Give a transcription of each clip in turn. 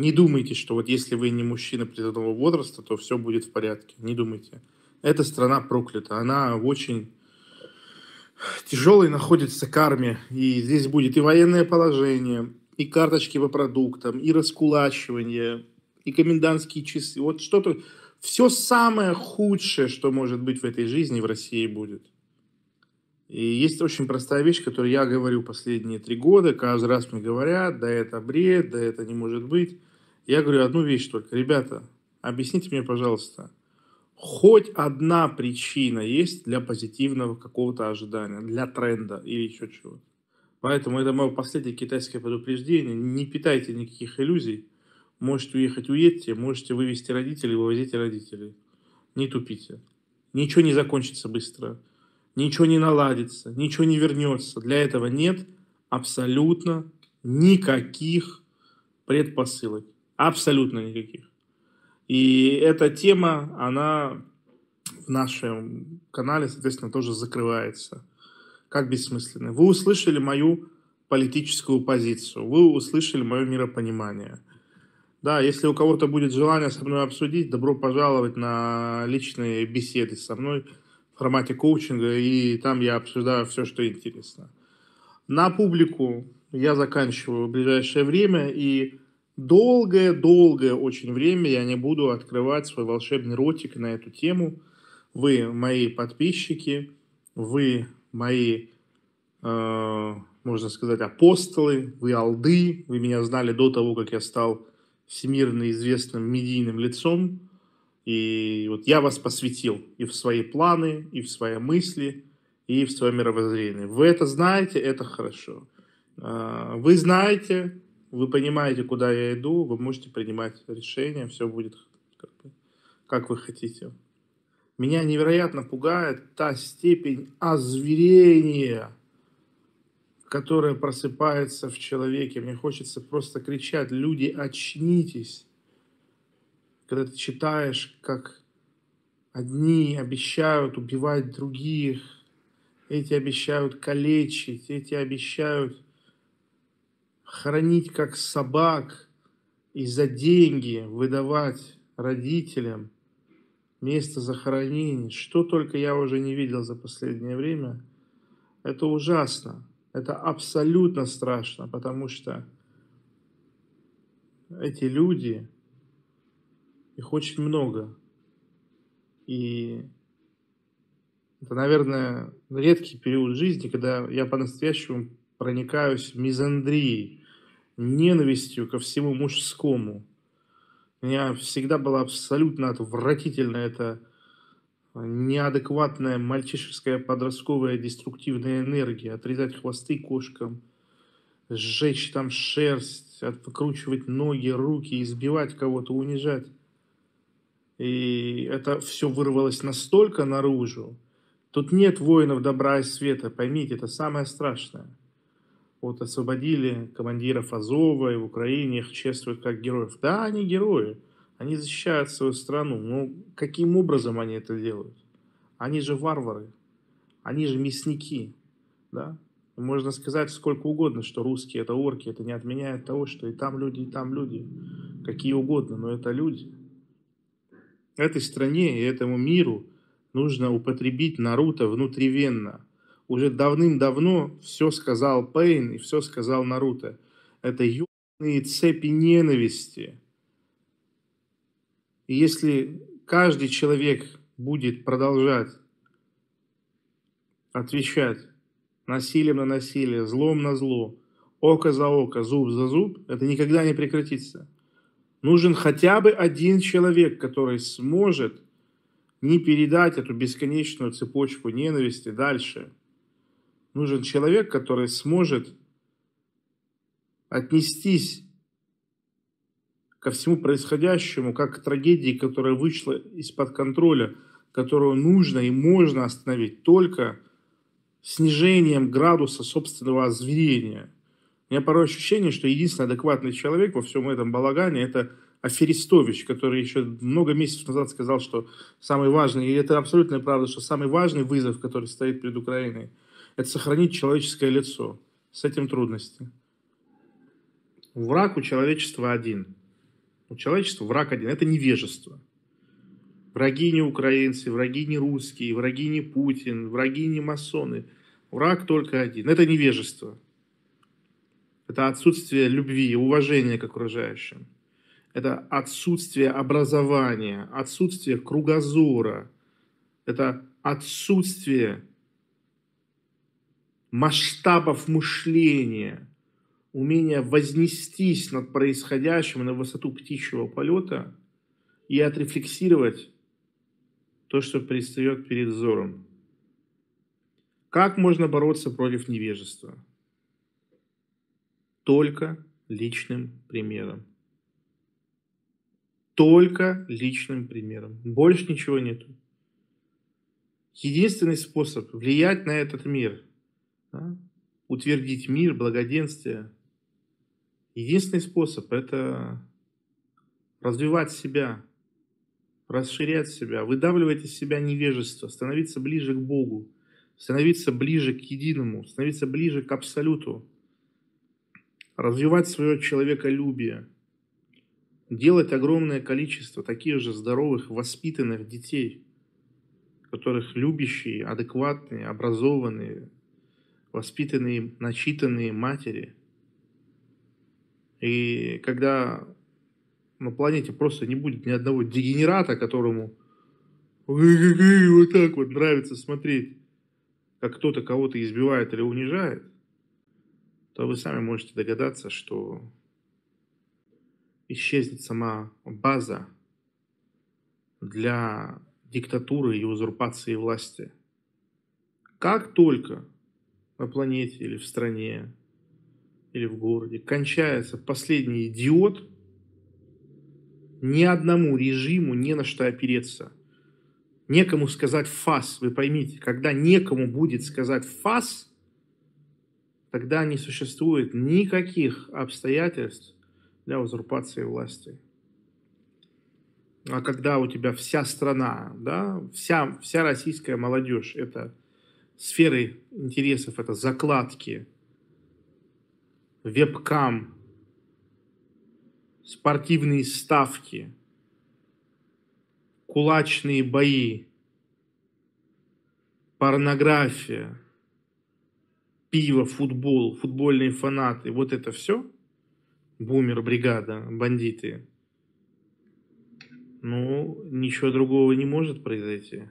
Не думайте, что вот если вы не мужчина призывного возраста, то все будет в порядке. Не думайте. Эта страна проклята. Она в очень тяжелой находится карме. И здесь будет и военное положение, и карточки по продуктам, и раскулачивание, и комендантские часы. Вот что-то, все самое худшее, что может быть в этой жизни в России будет. И есть очень простая вещь, которую я говорю последние три года. Каждый раз мне говорят, да это бред, да это не может быть. Я говорю одну вещь только. Ребята, объясните мне, пожалуйста, хоть одна причина есть для позитивного какого-то ожидания, для тренда или еще чего-то. Поэтому это мое последнее китайское предупреждение. Не питайте никаких иллюзий. Можете уехать, уедьте. Можете вывести родителей, вывозите родителей. Не тупите. Ничего не закончится быстро ничего не наладится, ничего не вернется. Для этого нет абсолютно никаких предпосылок. Абсолютно никаких. И эта тема, она в нашем канале, соответственно, тоже закрывается. Как бессмысленная. Вы услышали мою политическую позицию, вы услышали мое миропонимание. Да, если у кого-то будет желание со мной обсудить, добро пожаловать на личные беседы со мной – формате коучинга, и там я обсуждаю все, что интересно. На публику я заканчиваю в ближайшее время, и долгое-долгое очень время я не буду открывать свой волшебный ротик на эту тему. Вы мои подписчики, вы мои, э, можно сказать, апостолы, вы алды, вы меня знали до того, как я стал всемирно известным медийным лицом. И вот я вас посвятил и в свои планы, и в свои мысли, и в свое мировоззрение. Вы это знаете, это хорошо. А, вы знаете, вы понимаете, куда я иду, вы можете принимать решения, все будет как, как вы хотите. Меня невероятно пугает та степень озверения, которая просыпается в человеке. Мне хочется просто кричать, люди, очнитесь когда ты читаешь, как одни обещают убивать других, эти обещают калечить, эти обещают хранить как собак и за деньги выдавать родителям место захоронения. Что только я уже не видел за последнее время. Это ужасно. Это абсолютно страшно, потому что эти люди, их очень много. И это, наверное, редкий период жизни, когда я по-настоящему проникаюсь мизандрией, ненавистью ко всему мужскому. У меня всегда была абсолютно отвратительная эта неадекватная мальчишеская подростковая деструктивная энергия. Отрезать хвосты кошкам, сжечь там шерсть, выкручивать ноги, руки, избивать кого-то, унижать. И это все вырвалось настолько наружу. Тут нет воинов добра и света, поймите, это самое страшное. Вот освободили командиров Азова, и в Украине их чествуют как героев. Да, они герои, они защищают свою страну. Но каким образом они это делают? Они же варвары, они же мясники. Да? Можно сказать сколько угодно, что русские это орки, это не отменяет того, что и там люди, и там люди. Какие угодно, но это люди. Этой стране и этому миру нужно употребить Наруто внутривенно. Уже давным-давно все сказал Пейн и все сказал Наруто. Это ебаные цепи ненависти. И если каждый человек будет продолжать отвечать насилием на насилие, злом на зло, око за око, зуб за зуб, это никогда не прекратится. Нужен хотя бы один человек, который сможет не передать эту бесконечную цепочку ненависти дальше. Нужен человек, который сможет отнестись ко всему происходящему, как к трагедии, которая вышла из-под контроля, которую нужно и можно остановить только снижением градуса собственного озверения – у меня порой ощущение, что единственный адекватный человек во всем этом балагане – это Аферистович, который еще много месяцев назад сказал, что самый важный, и это абсолютная правда, что самый важный вызов, который стоит перед Украиной, это сохранить человеческое лицо. С этим трудности. Враг у человечества один. У человечества враг один – это невежество. Враги не украинцы, враги не русские, враги не Путин, враги не масоны. Враг только один – это невежество. Это отсутствие любви уважения к окружающим. Это отсутствие образования, отсутствие кругозора. Это отсутствие масштабов мышления, умение вознестись над происходящим на высоту птичьего полета и отрефлексировать то, что предстает перед взором. Как можно бороться против невежества? Только личным примером. Только личным примером. Больше ничего нету. Единственный способ влиять на этот мир, да, утвердить мир, благоденствие, единственный способ – это развивать себя, расширять себя, выдавливать из себя невежество, становиться ближе к Богу, становиться ближе к единому, становиться ближе к Абсолюту, развивать свое человеколюбие, делать огромное количество таких же здоровых, воспитанных детей, которых любящие, адекватные, образованные, воспитанные, начитанные матери. И когда на планете просто не будет ни одного дегенерата, которому вот так вот нравится смотреть, как кто-то кого-то избивает или унижает, то вы сами можете догадаться, что исчезнет сама база для диктатуры и узурпации власти. Как только на планете или в стране или в городе кончается последний идиот, ни одному режиму не на что опереться. Некому сказать фас, вы поймите, когда некому будет сказать фас, тогда не существует никаких обстоятельств для узурпации власти. А когда у тебя вся страна, да, вся, вся российская молодежь, это сферы интересов, это закладки, вебкам, спортивные ставки, кулачные бои, порнография, пиво, футбол, футбольные фанаты, вот это все, бумер-бригада, бандиты, ну, ничего другого не может произойти.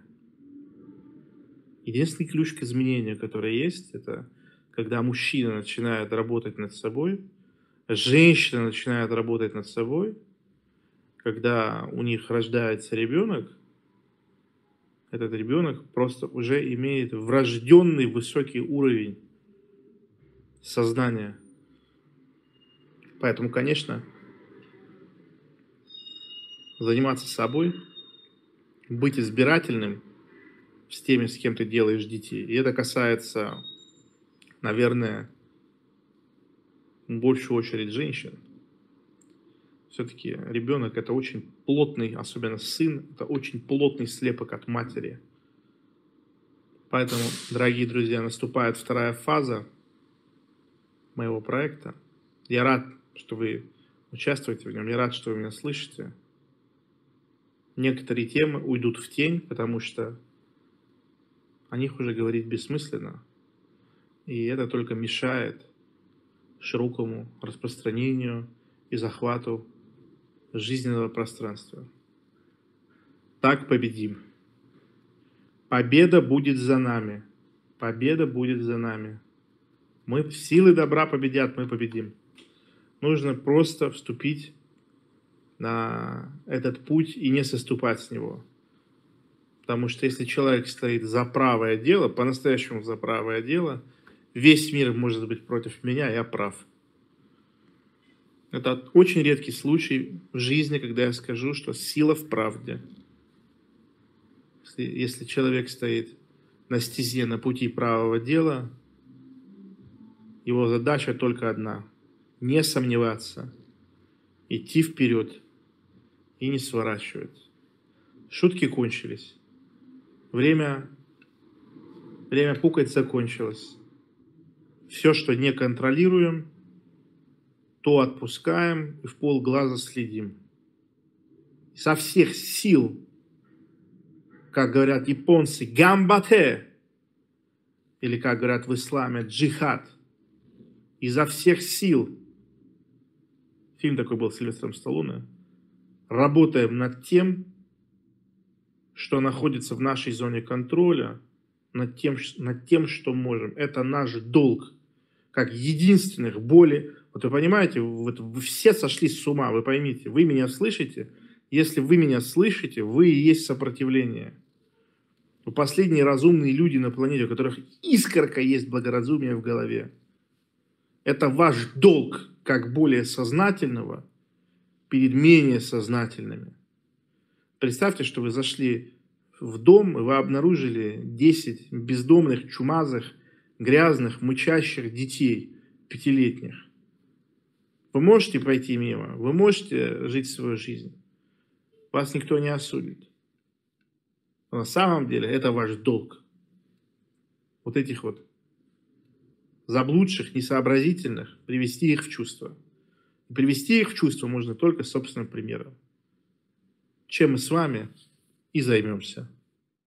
Единственный ключ к изменению, который есть, это когда мужчина начинает работать над собой, женщина начинает работать над собой, когда у них рождается ребенок, этот ребенок просто уже имеет врожденный высокий уровень сознания. Поэтому, конечно, заниматься собой, быть избирательным – с теми, с кем ты делаешь детей. И это касается, наверное, в большую очередь женщин. Все-таки ребенок это очень плотный, особенно сын, это очень плотный слепок от матери. Поэтому, дорогие друзья, наступает вторая фаза моего проекта. Я рад, что вы участвуете в нем, я рад, что вы меня слышите. Некоторые темы уйдут в тень, потому что о них уже говорить бессмысленно, и это только мешает широкому распространению и захвату жизненного пространства. Так победим. Победа будет за нами. Победа будет за нами. Мы силы добра победят, мы победим. Нужно просто вступить на этот путь и не соступать с него. Потому что если человек стоит за правое дело, по-настоящему за правое дело, весь мир может быть против меня, я прав. Это очень редкий случай в жизни, когда я скажу, что сила в правде. Если, если человек стоит на стезе, на пути правого дела, его задача только одна – не сомневаться, идти вперед и не сворачивать. Шутки кончились. Время, время пукать закончилось. Все, что не контролируем, то отпускаем и в пол глаза следим. со всех сил, как говорят японцы, гамбате, или как говорят в исламе, джихад, изо всех сил. Фильм такой был с Сильвестром Сталлоне. Работаем над тем, что находится в нашей зоне контроля, над тем, над тем, что можем. Это наш долг, как единственных более... Вот вы понимаете, вот вы все сошли с ума, вы поймите, вы меня слышите? Если вы меня слышите, вы и есть сопротивление. Вы последние разумные люди на планете, у которых искорка есть благоразумие в голове. Это ваш долг, как более сознательного, перед менее сознательными. Представьте, что вы зашли в дом, и вы обнаружили 10 бездомных, чумазых, грязных, мычащих детей пятилетних. Вы можете пройти мимо, вы можете жить свою жизнь. Вас никто не осудит. Но на самом деле это ваш долг. Вот этих вот заблудших, несообразительных, привести их в чувство. Привести их в чувство можно только собственным примером чем мы с вами и займемся.